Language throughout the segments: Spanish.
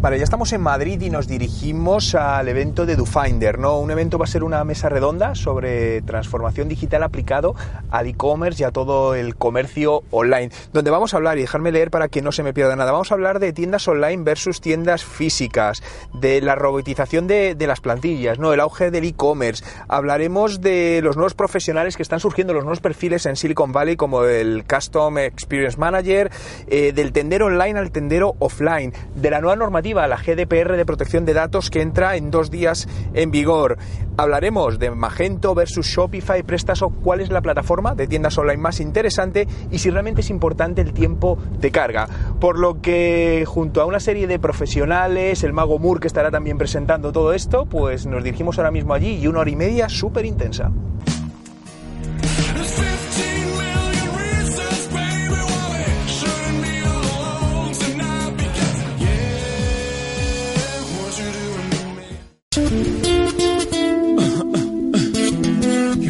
Vale, ya estamos en Madrid y nos dirigimos al evento de DoFinder, ¿no? Un evento va a ser una mesa redonda sobre transformación digital aplicado al e-commerce y a todo el comercio online, donde vamos a hablar, y dejarme leer para que no se me pierda nada, vamos a hablar de tiendas online versus tiendas físicas, de la robotización de, las plantillas, ¿no? El auge del e-commerce, hablaremos de los nuevos profesionales que están surgiendo, los nuevos perfiles en Silicon Valley como el Custom Experience Manager, eh, del tendero online al tendero offline, de la nueva normativa la GDPR de protección de datos que entra en dos días en vigor. Hablaremos de Magento versus Shopify, Prestaso, cuál es la plataforma de tiendas online más interesante y si realmente es importante el tiempo de carga. Por lo que junto a una serie de profesionales, el mago Moore que estará también presentando todo esto, pues nos dirigimos ahora mismo allí y una hora y media súper intensa.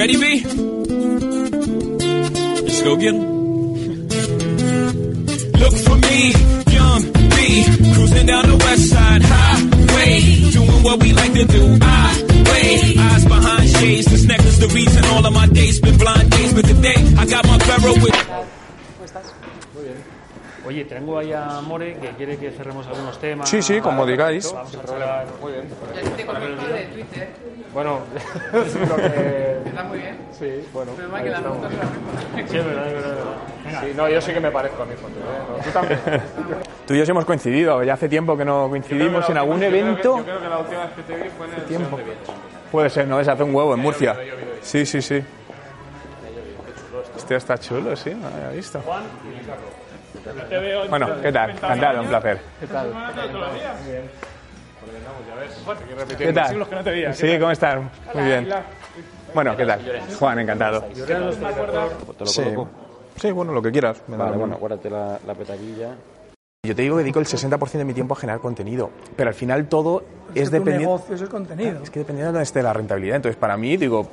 Ready, B? Let's go get. Look for me, young B, cruising down the west side highway, doing what we like to do. I wait, eyes behind shades. This necklace, the reason all of my days been blind days, but today I got my barrel with. Oye, tengo ahí a More que quiere que cerremos algunos temas. Sí, sí, como digáis. Vamos a charlar. Muy bien. Te conozco de Twitter. Bueno, lo que. Está muy bien. Sí, bueno. Pero que. Sí, es verdad, es verdad. Sí, no, yo sí que me parezco a mi foto. ¿eh? No, tú también. Tú y yo sí hemos coincidido, ya hace tiempo que no coincidimos en algún Yo creo que- evento. Yo creo que la última vez que te vi fue en el tiempo. De. Puede ser, ¿no? Es hace un huevo en Murcia. Sí, sí, sí. Hostia, está chulo, sí, no lo había visto. Bueno, ¿qué tal? Encantado, un placer. ¿Qué tal? ¿Qué tal? Sí, ¿cómo estás? Muy bien. Bueno, ¿qué tal? Juan, encantado. Sí. Sí, bueno, lo que quieras. Vale, bueno, guárdate la, la petadilla. Yo te digo que dedico el 60% de mi tiempo a generar contenido, pero al final todo es, tu dependiente. negocio es el contenido. Es que dependiendo de dónde esté la rentabilidad. Entonces, para mí, digo,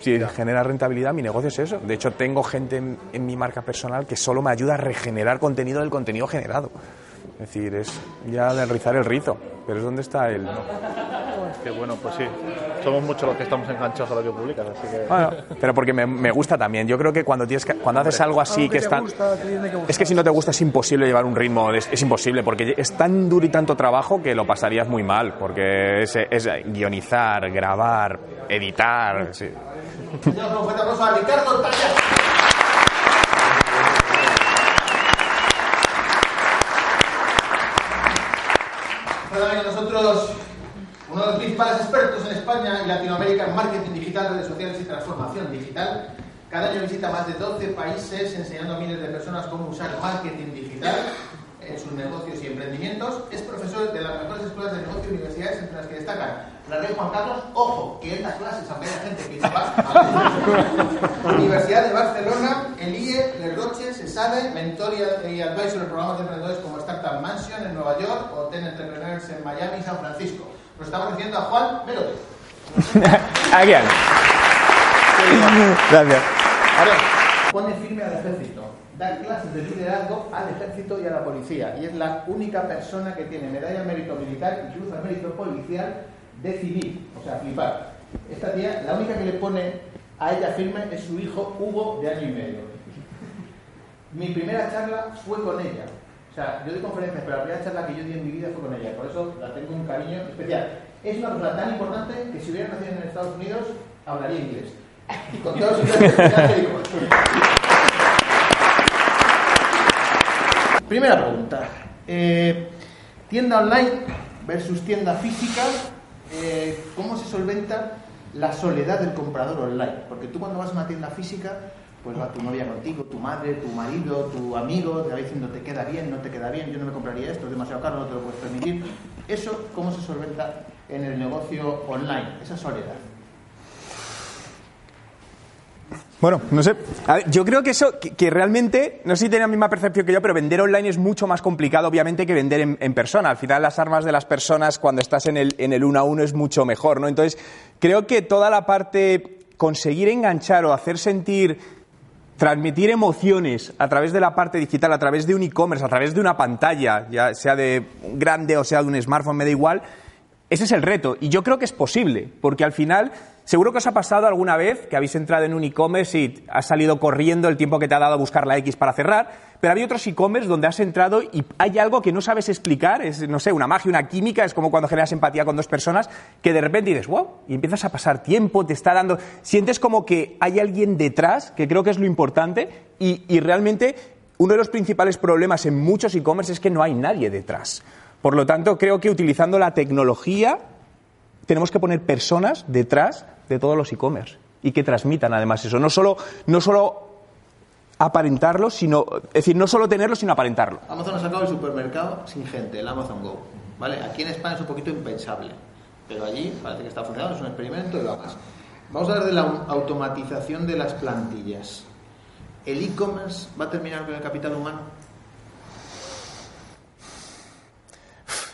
si genera rentabilidad, mi negocio es eso. De hecho, tengo gente en, en mi marca personal que solo me ayuda a regenerar contenido del contenido generado. Es decir, es ya de rizar el rizo, pero es donde está el... Que bueno, pues sí. Somos muchos los que estamos enganchados a lo que publicas, así que. Bueno, pero porque me, me gusta también. Yo creo que cuando, tienes que- cuando haces algo así que es tan... Es que si no te gusta es imposible llevar un ritmo, es, es imposible, porque es tan duro y tanto trabajo que lo pasarías muy mal, porque es, es guionizar, grabar, editar. sí. Señor, un fuerte aplauso a Ricardo Tallas. Bueno, amigos, nosotros, uno de los principales expertos en España y Latinoamérica en marketing digital, redes sociales y transformación digital, cada año visita más de 12 países enseñando a miles de personas cómo usar marketing digital en sus negocios y emprendimientos. Es profesor de las mejores escuelas de negocio y universidades, entre las que destacan la Rey Juan Carlos, ojo, que él da clases, haya gente que no va. Universidad de Barcelona, el IE, Le Roche, SESADE, Mentor y Advisor en programas de emprendedores como Startup Mansion en Nueva York o Ten Entrepreneurs en Miami y San Francisco. Nos estamos refiriendo a Juan Melote. Aquí. Gracias. Ahora, pone firme al ejército, da clases de liderazgo al ejército y a la policía. Y es la única persona que tiene medalla al mérito militar y cruz al mérito policial de civil. O sea, flipar. Esta tía, la única que le pone a ella firme es su hijo Hugo, de año y medio. Mi primera charla fue con ella. O sea, yo doy conferencias, pero la primera charla que yo di en mi vida fue con ella. Por eso la tengo un cariño especial. Es una persona tan importante que si hubiera nacido en Estados Unidos, hablaría inglés. Con todos sus médicos. Primera pregunta. Eh, tienda online versus tienda física. eh, ¿Cómo se solventa la soledad del comprador online? Porque tú cuando vas a una tienda física, pues va tu novia contigo, tu madre, tu marido, tu amigo, te va diciendo te queda bien, no te queda bien, yo no me compraría esto, es demasiado caro, no te lo puedes permitir. Eso, ¿cómo se solventa en el negocio online? Esa soledad. Bueno, no sé. Yo creo que eso, que, que realmente, no sé si tiene la misma percepción que yo, pero vender online es mucho más complicado, obviamente, que vender en, en persona. Al final, las armas de las personas cuando estás en el, en el uno a uno es mucho mejor, ¿no? Entonces, creo que toda la parte, conseguir enganchar o hacer sentir transmitir emociones a través de la parte digital, a través de un e-commerce, a través de una pantalla, ya sea de grande o sea de un smartphone, me da igual, ese es el reto. Y yo creo que es posible, porque al final, seguro que os ha pasado alguna vez que habéis entrado en un e-commerce y has salido corriendo el tiempo que te ha dado a buscar la X para cerrar, pero hay otros e-commerce donde has entrado y hay algo que no sabes explicar, es, no sé, una magia, una química, es como cuando generas empatía con dos personas, que de repente dices, wow, y empiezas a pasar tiempo, te está dando, sientes como que hay alguien detrás, que creo que es lo importante, y, y realmente uno de los principales problemas en muchos e-commerce es que no hay nadie detrás. Por lo tanto, creo que utilizando la tecnología tenemos que poner personas detrás de todos los e-commerce y que transmitan además eso. No solo, no solo aparentarlo, sino, es decir, no solo tenerlo, sino aparentarlo. Amazon ha sacado el supermercado sin gente, el Amazon Go. ¿vale? Aquí en España es un poquito impensable, pero allí parece que está funcionando, es un experimento y lo hagas. Vamos a hablar de la automatización de las plantillas. ¿El e-commerce va a terminar con el capital humano?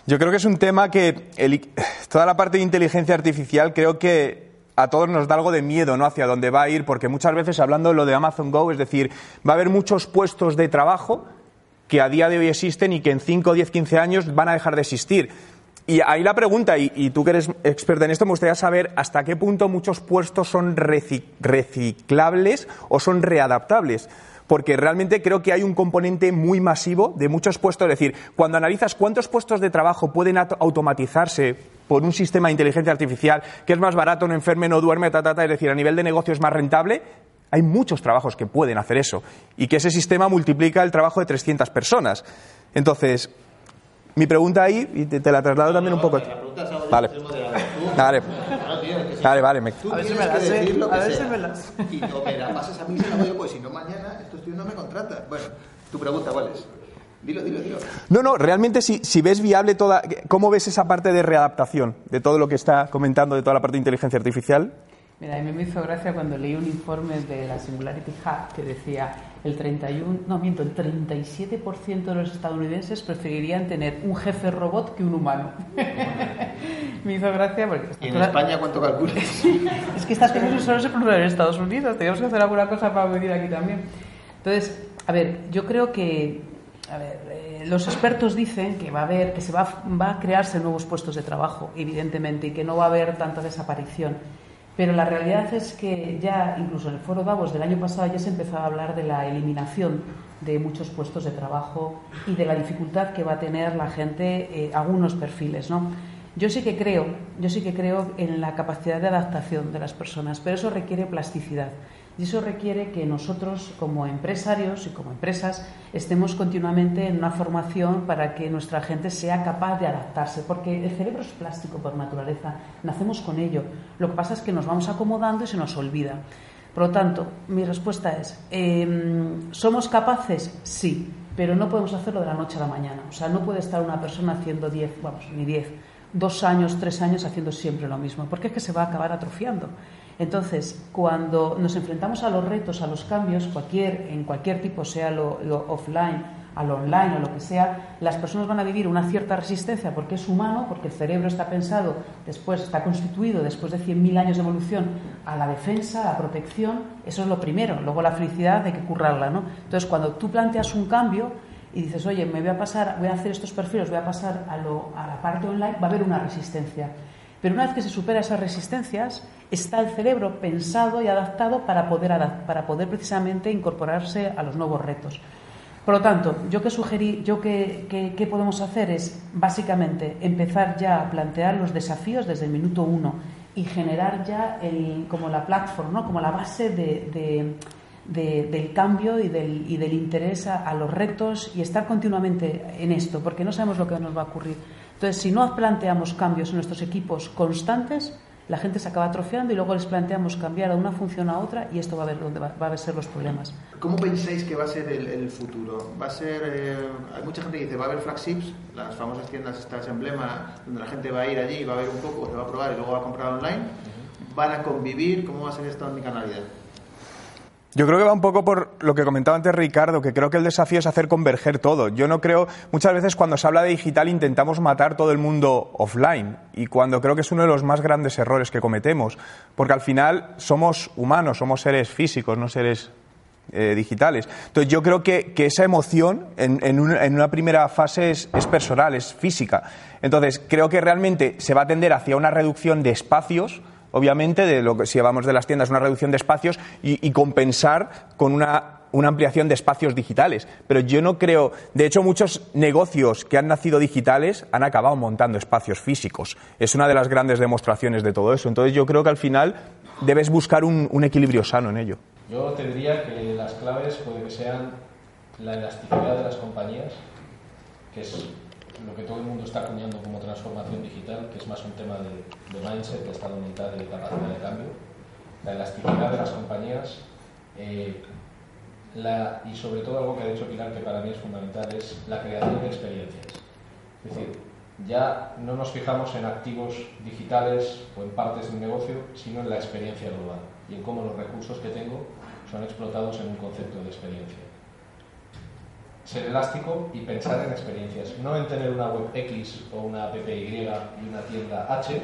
Yo creo que es un tema que el- toda la parte de inteligencia artificial creo que a todos nos da algo de miedo ¿no? hacia dónde va a ir, porque muchas veces hablando de lo de Amazon Go, es decir, va a haber muchos puestos de trabajo que a día de hoy existen y que en 5, 10, 15 años van a dejar de existir. Y ahí la pregunta, y, tú que eres experta en esto, me gustaría saber hasta qué punto muchos puestos son reci- reciclables o son readaptables. Porque realmente creo que hay un componente muy masivo de muchos puestos. Es decir, cuando analizas cuántos puestos de trabajo pueden auto- automatizarse por un sistema de inteligencia artificial que es más barato, no enferme, no duerme, ta, ta, ta, es decir, a nivel de negocio es más rentable, hay muchos trabajos que pueden hacer eso. Y que ese sistema multiplica el trabajo de 300 personas. Entonces, mi pregunta ahí, y te, te la traslado también un poco. Vale. Vale. Vale, vale. me- Tú A ver si tienes me la que sé, decir lo que a ver si sea. me la sé. Y no me la pasas a mí, se la doy yo, pues si no mañana estos tíos no me contratan. Bueno, tu pregunta, ¿cuál es? Dilo, dilo, dilo. No, no, realmente si, si ves viable toda... ¿Cómo ves esa parte de readaptación de todo lo que está comentando, de toda la parte de inteligencia artificial? Mira, a mí me hizo gracia cuando leí un informe de la Singularity Hub que decía el 31, no miento, el 37% de los estadounidenses preferirían tener un jefe robot que un humano. Me hizo gracia porque ¿Y en España cuánto calculas? es que estas cosas solo se producen en Estados Unidos, tenemos que hacer alguna cosa para venir aquí también. Entonces, a ver, yo creo que a ver, eh, los expertos dicen que va a haber, que se va, va a crearse nuevos puestos de trabajo, evidentemente, y que no va a haber tanta desaparición. Pero la realidad es que ya, incluso en el foro Davos del año pasado, ya se empezó a hablar de la eliminación de muchos puestos de trabajo y de la dificultad que va a tener la gente eh, algunos perfiles, ¿no? Yo sí que creo, yo sí que creo en la capacidad de adaptación de las personas, pero eso requiere plasticidad. Y eso requiere que nosotros, como empresarios y como empresas, estemos continuamente en una formación para que nuestra gente sea capaz de adaptarse, porque el cerebro es plástico por naturaleza, nacemos con ello. Lo que pasa es que nos vamos acomodando y se nos olvida. Por lo tanto, mi respuesta es, em, ¿somos capaces? Sí, pero no podemos hacerlo de la noche a la mañana. O sea, no puede estar una persona haciendo 10, vamos, ni 10, dos años, tres años haciendo siempre lo mismo, porque es que se va a acabar atrofiando. Entonces, cuando nos enfrentamos a los retos, a los cambios, cualquier, en cualquier tipo, sea lo, lo offline, a lo online o lo que sea, las personas van a vivir una cierta resistencia porque es humano, porque el cerebro está pensado, después está constituido después de 100.000 años de evolución a la defensa, a la protección, eso es lo primero. Luego la felicidad hay que currarla, ¿no? Entonces, cuando tú planteas un cambio y dices, oye, me voy a pasar, voy a hacer estos perfiles, voy a pasar a, lo, a la parte online, va a haber una resistencia. Pero una vez que se supera esas resistencias, está el cerebro pensado y adaptado para poder, para poder precisamente incorporarse a los nuevos retos. Por lo tanto, yo que sugerí, yo que, que- podemos hacer es básicamente empezar ya a plantear los desafíos desde el minuto uno y generar ya el, como la plataforma, ¿no? como la base de- de- del cambio y del, y del interés a, a los retos y estar continuamente en esto, porque no sabemos lo que nos va a ocurrir. Entonces, si no planteamos cambios en nuestros equipos constantes, la gente se acaba atrofiando y luego les planteamos cambiar de una función a otra y esto va a ver dónde va, va a ser los problemas. ¿Cómo pensáis que va a ser el, el futuro? ¿Va a ser, eh, hay mucha gente que dice, va a haber flagships, las famosas tiendas estas emblema, donde la gente va a ir allí, va a ver un poco, se va a probar y luego va a comprar online. ¿Van a convivir? ¿Cómo va a ser esta omnicanalidad? Yo creo que va un poco por lo que comentaba antes Ricardo, que creo que el desafío es hacer converger todo. Yo no creo, muchas veces cuando se habla de digital intentamos matar todo el mundo offline y cuando creo que es uno de los más grandes errores que cometemos, porque al final somos humanos, somos seres físicos, no seres eh, digitales. Entonces yo creo que, que esa emoción en, en una, en una primera fase es, es personal, es física. Entonces creo que realmente se va a tender hacia una reducción de espacios, obviamente, de lo que si hablamos de las tiendas, una reducción de espacios y, compensar con una ampliación de espacios digitales. Pero yo no creo, de hecho muchos negocios que han nacido digitales han acabado montando espacios físicos. Es una de las grandes demostraciones de todo eso. Entonces yo creo que al final debes buscar un, un equilibrio sano en ello. Yo te diría que las claves puede que sean la elasticidad de las compañías, que es lo que todo el mundo está acuñando como transformación digital, que es más un tema de, mindset, de estado mental y de capacidad de cambio. La elasticidad de las compañías eh, y sobre todo algo que ha dicho Pilar que para mí es fundamental es la creación de experiencias. Es decir, ya no nos fijamos en activos digitales o en partes de un negocio, sino en la experiencia global y en cómo los recursos que tengo son explotados en un concepto de experiencia. Ser elástico y pensar en experiencias, no en tener una web X o una app Y y una tienda H,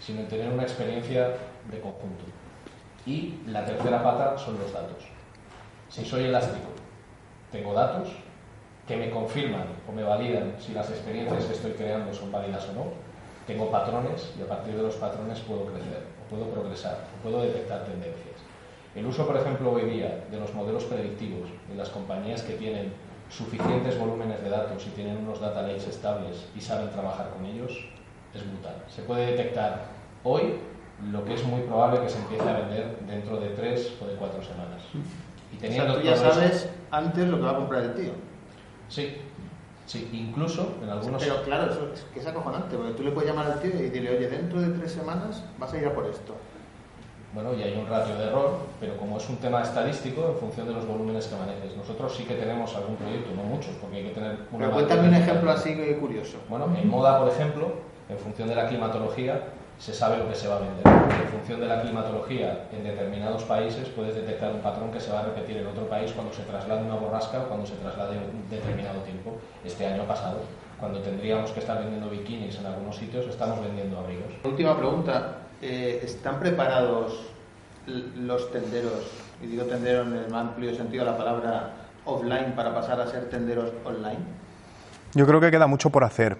sino en tener una experiencia de conjunto. Y la tercera pata son los datos. Si soy elástico, tengo datos que me confirman o me validan si las experiencias que estoy creando son válidas o no. Tengo patrones y a partir de los patrones puedo crecer, o puedo progresar, o puedo detectar tendencias. El uso, por ejemplo, hoy día de los modelos predictivos en las compañías que tienen suficientes volúmenes de datos y tienen unos data lakes estables y saben trabajar con ellos es brutal. Se puede detectar hoy lo que es muy probable que se empiece a vender dentro de tres o de cuatro semanas. Y O sea, teniendo tú ya todo eso- sabes antes lo que va a comprar el tío. Sí, sí, incluso en algunos... Pero claro, eso es que es acojonante, porque tú le puedes llamar al tío y decirle, oye, dentro de tres semanas vas a ir a por esto. Bueno, y hay un ratio de error, pero como es un tema estadístico, en función de los volúmenes que manejes. Nosotros sí que tenemos algún proyecto, no muchos, porque hay que tener una... Pero cuéntame un ejemplo así que curioso. Bueno, en moda, por ejemplo, en función de la climatología, se sabe lo que se va a vender. En función de la climatología, en determinados países puedes detectar un patrón que se va a repetir en otro país cuando se traslade una borrasca o cuando se traslade un determinado tiempo. Este año pasado, cuando tendríamos que estar vendiendo bikinis en algunos sitios, estamos vendiendo abrigos. Última pregunta. Eh, ¿Están preparados los tenderos, y digo tenderos en el más amplio sentido de la palabra offline, para pasar a ser tenderos online? Yo creo que queda mucho por hacer.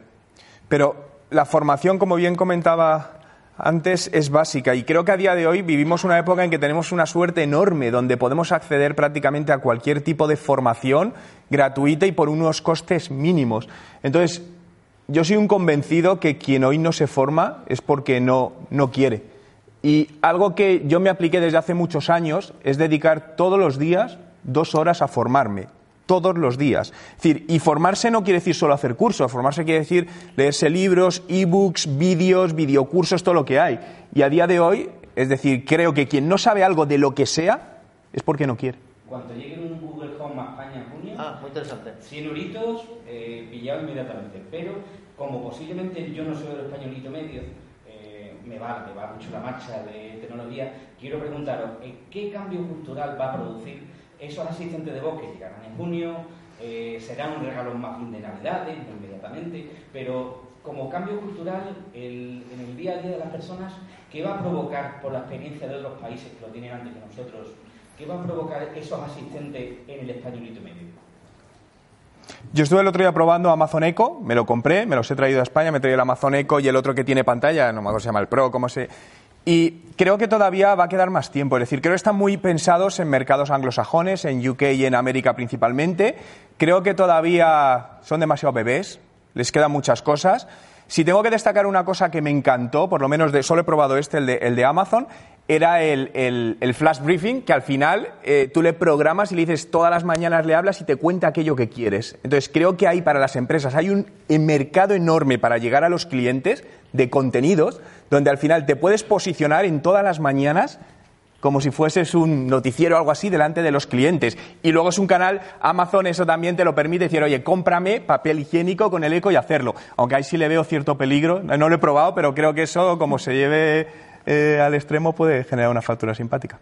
Pero la formación, como bien comentaba antes, es básica. Y creo que a día de hoy vivimos una época en que tenemos una suerte enorme, donde podemos acceder prácticamente a cualquier tipo de formación gratuita y por unos costes mínimos. Entonces, yo soy un convencido que quien hoy no se forma es porque no, no quiere. Y algo que yo me apliqué desde hace muchos años es dedicar todos los días dos horas a formarme. Todos los días. Es decir, y formarse no quiere decir solo hacer cursos, formarse quiere decir leerse libros, ebooks, vídeos, videocursos, todo lo que hay. Y a día de hoy, es decir, creo que quien no sabe algo de lo que sea es porque no quiere. Cuando llegue un Google Home a España en junio, Ah, muy interesante. 100 euritos eh, pillado inmediatamente. Pero como posiblemente yo no soy el españolito medio, eh, me, va, me va mucho la marcha de tecnología, quiero preguntaros, ¿eh, ¿qué cambio cultural va a producir esos asistentes de voz que llegarán en junio? Eh, serán un regalo más de Navidades, inmediatamente, pero como cambio cultural en el día a día de las personas, ¿qué va a provocar por la experiencia de otros países que lo tienen antes que nosotros? ¿Qué va a provocar esos asistentes en el españolito medio? Yo estuve el otro día probando Amazon Echo, me lo compré, me los he traído a España, me he traído el Amazon Echo y el otro que tiene pantalla, no me acuerdo se llama el Pro, cómo se... Y creo que todavía va a quedar más tiempo, es decir, creo que están muy pensados en mercados anglosajones, en UK y en América principalmente. Creo que todavía son demasiado bebés, les quedan muchas cosas. Si tengo que destacar una cosa que me encantó, por lo menos de, solo he probado este, el de, el de Amazon, era el, el- flash briefing, que al final eh, tú le programas y le dices todas las mañanas le hablas y te cuenta aquello que quieres. Entonces creo que hay para las empresas, hay un eh, mercado enorme para llegar a los clientes de contenidos, donde al final te puedes posicionar en todas las mañanas como si fueses un noticiero o algo así delante de los clientes. Y luego es un canal, Amazon eso también te lo permite decir, oye, cómprame papel higiénico con el eco y hacerlo. Aunque ahí sí le veo cierto peligro, no lo he probado, pero creo que eso, como se lleve eh, al extremo, puede generar una factura simpática.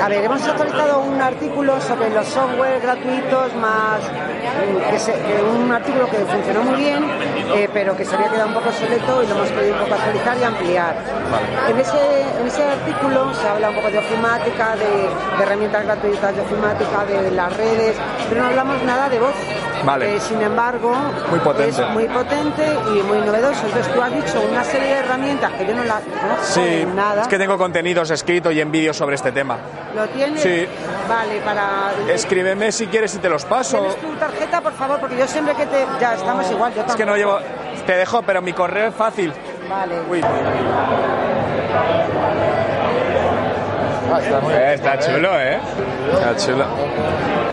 a ver, hemos actualizado un artículo sobre los software gratuitos más, que se- un artículo que funcionó muy bien, eh, pero que se había quedado un poco obsoleto y lo hemos podido un poco actualizar y ampliar. En ese, en ese artículo se habla un poco de ofimática, de, de herramientas gratuitas de ofimática, de las redes, pero no hablamos nada de voz. Vale. Eh, sin embargo, Muy potente. es muy potente y muy novedoso. Entonces tú has dicho una serie de herramientas que yo no las conozco Sí, nada. es que tengo contenidos escritos y en vídeos sobre este tema. ¿Lo tienes? Sí. Vale, para... Escríbeme si quieres y te los paso. ¿Tienes tu tarjeta, por favor? Porque yo siempre que te... Ya, estamos igual, yo Es que no llevo... Te dejo, pero mi correo es fácil. Vale. Uy. Eh, está chulo, ¿eh? Está chulo.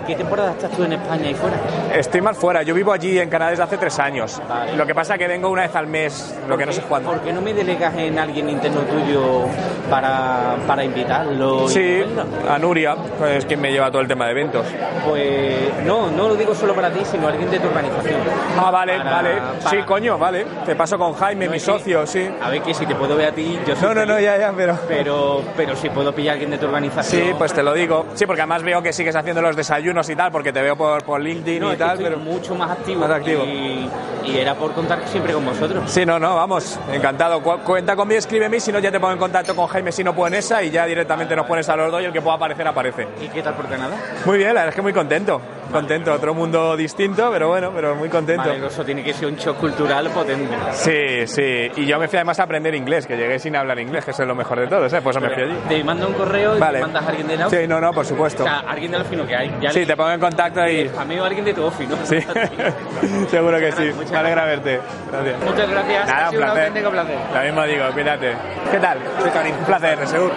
¿Qué temporada estás tú en España y fuera? Estoy más fuera. Yo vivo allí en Canadá desde hace tres años. Lo que pasa es que vengo una vez al mes, lo que no sé cuándo. ¿Por qué no me delegas en alguien interno tuyo para, para invitarlo? Sí, a Nuria, pues, es quien me lleva todo el tema de eventos. Pues no, no lo digo solo para ti, sino alguien de tu organización. Ah, vale, Para- vale. para- Sí, coño, vale. Te paso con Jaime, No, mi es que- socio, sí. A ver, que si te puedo ver a ti, yo soy No, no, no, feliz. ya, ya, pero... Pero, pero si puedo pillar a alguien de tu organización. Sí, pues te lo digo. Sí, porque además veo que sigues haciendo los desayunos y tal, porque te veo por, por LinkedIn No, y tal, pero... mucho más activo. Más activo. Y, y era por contar siempre con vosotros. Sí, no, no, vamos, encantado. Cu- cuenta conmigo, escríbeme, si no ya te pongo en contacto con Jaime si no puedo en esa y ya directamente nos pones a los dos y el que pueda aparecer, aparece. ¿Y qué tal por Canadá? Muy bien, la verdad es que muy contento. Contento, otro mundo distinto, pero bueno, pero muy contento. Vale, eso tiene que ser un shock cultural potente. Sí, sí. Y yo me fui además a aprender inglés, que llegué sin hablar inglés, que eso es lo mejor de todo, ¿eh? Pues me fui allí. Te mando un correo y Vale. te mandas a alguien de la Sí, no, no, por supuesto. O sea, alguien de la OFI no que hay. Ya Sí, te pongo en contacto y... A alguien de tu OFI, ¿no? Sí, seguro que sí. Me alegra verte. Gracias. Muchas gracias. Nada, ha un sido un placer. auténtico placer. Lo mismo digo, cuídate. ¿Qué tal? Soy Karim. Un placer, seguro.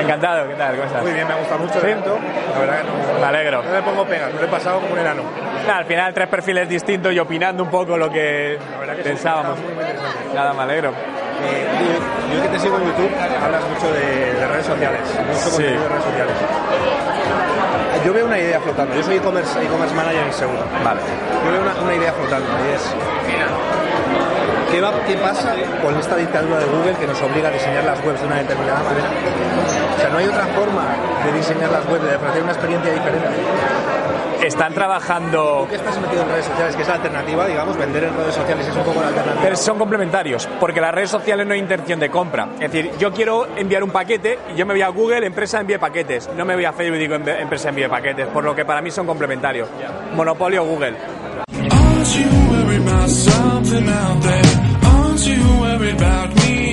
Encantado, ¿qué tal? ¿Cómo estás? Muy bien, me gusta mucho el ¿Sí? evento. La verdad que no, Me alegro. no le pongo pegas, no le he pasado como un enano. Al final tres perfiles distintos y opinando un poco lo que pensábamos. Nada, me alegro. Eh, yo, yo que te sigo en YouTube, hablas mucho de, de redes sociales, mucho Sí. contenido de redes sociales. Yo veo una idea flotando. Yo soy e-commerce e-commerce manager en Seguro. Vale. Yo veo una, una idea flotando y es ¿qué, va, ¿qué pasa con esta dictadura de Google que nos obliga a diseñar las webs de una determinada manera? O sea, no hay otra forma de diseñar las webs, de ofrecer una experiencia diferente. Están trabajando... Que estás metido en redes sociales, que es la alternativa, digamos, vender en redes sociales es un poco la alternativa. Pero son complementarios, porque las redes sociales no hay intención de compra. Es decir, yo quiero enviar un paquete y yo me voy a Google, empresa envíe paquetes. No me voy a Facebook y digo "Empe- empresa envíe paquetes, por lo que para mí son complementarios. Monopolio Google. something out there. Aren't you worried about me?